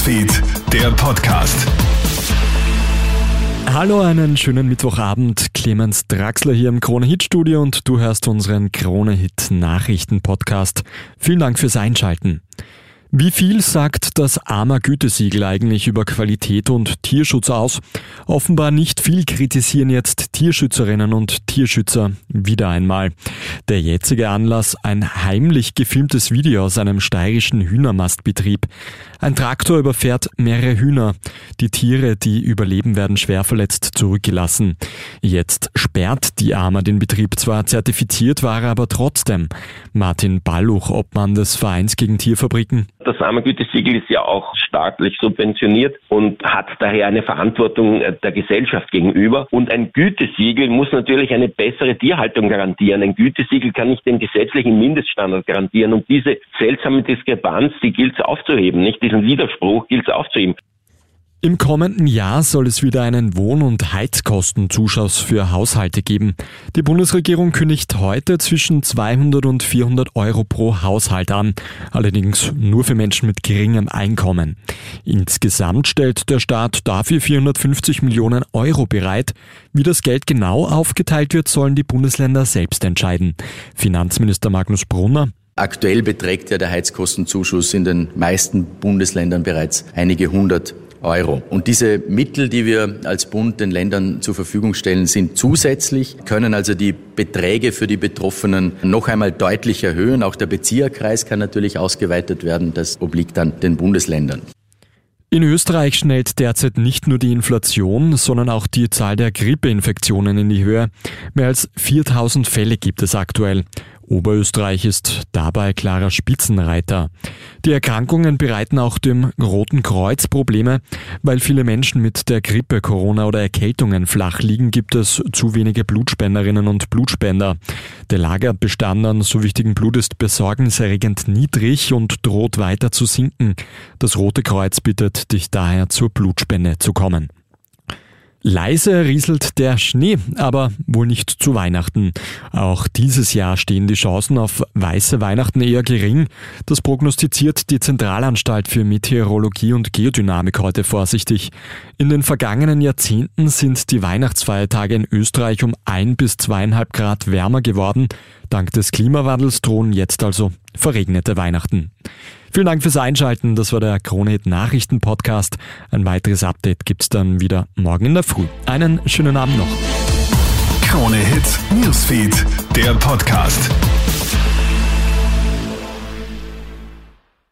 Newsfeed, der Podcast. Hallo, einen schönen Mittwochabend. Clemens Draxler hier im Krone Hit Studio und du hörst unseren Krone Hit Nachrichten Podcast. Vielen Dank fürs Einschalten. Wie viel sagt das AMA Gütesiegel eigentlich über Qualität und Tierschutz aus? Offenbar nicht viel kritisieren jetzt Tierschützerinnen und Tierschützer wieder einmal. Der jetzige Anlass ein heimlich gefilmtes Video aus einem steirischen Hühnermastbetrieb. Ein Traktor überfährt mehrere Hühner. Die Tiere, die überleben, werden schwer verletzt zurückgelassen. Jetzt sperrt die AMA den Betrieb zwar zertifiziert war er aber trotzdem. Martin Balluch, Obmann des Vereins gegen Tierfabriken. Das Armengütesiegel ist ja auch staatlich subventioniert und hat daher eine Verantwortung äh, der Gesellschaft gegenüber. Und ein Gütesiegel muss natürlich eine bessere Tierhaltung garantieren. Ein Gütesiegel kann nicht den gesetzlichen Mindeststandard garantieren. Und diese seltsame Diskrepanz, die gilt es aufzuheben, nicht diesen Widerspruch gilt es aufzuheben. Im kommenden Jahr soll es wieder einen Wohn- und Heizkostenzuschuss für Haushalte geben. Die Bundesregierung kündigt heute zwischen 200 und 400 Euro pro Haushalt an, allerdings nur für Menschen mit geringem Einkommen. Insgesamt stellt der Staat dafür 450 Millionen Euro bereit. Wie das Geld genau aufgeteilt wird, sollen die Bundesländer selbst entscheiden. Finanzminister Magnus Brunner Aktuell beträgt ja der Heizkostenzuschuss in den meisten Bundesländern bereits einige hundert Euro. Und diese Mittel, die wir als Bund den Ländern zur Verfügung stellen, sind zusätzlich, können also die Beträge für die Betroffenen noch einmal deutlich erhöhen. Auch der Bezieherkreis kann natürlich ausgeweitet werden. Das obliegt dann den Bundesländern. In Österreich schnellt derzeit nicht nur die Inflation, sondern auch die Zahl der Grippeinfektionen in die Höhe. Mehr als 4000 Fälle gibt es aktuell. Oberösterreich ist dabei klarer Spitzenreiter. Die Erkrankungen bereiten auch dem Roten Kreuz Probleme. Weil viele Menschen mit der Grippe, Corona oder Erkältungen flach liegen, gibt es zu wenige Blutspenderinnen und Blutspender. Der Lagerbestand an so wichtigem Blut ist besorgniserregend niedrig und droht weiter zu sinken. Das Rote Kreuz bittet dich daher zur Blutspende zu kommen. Leise rieselt der Schnee, aber wohl nicht zu Weihnachten. Auch dieses Jahr stehen die Chancen auf weiße Weihnachten eher gering. Das prognostiziert die Zentralanstalt für Meteorologie und Geodynamik heute vorsichtig. In den vergangenen Jahrzehnten sind die Weihnachtsfeiertage in Österreich um ein bis zweieinhalb Grad wärmer geworden. Dank des Klimawandels drohen jetzt also verregnete Weihnachten. Vielen Dank fürs Einschalten. Das war der Kronehit Nachrichten Podcast. Ein weiteres Update gibt's dann wieder morgen in der Früh. Einen schönen Abend noch. Kronehit Newsfeed, der Podcast.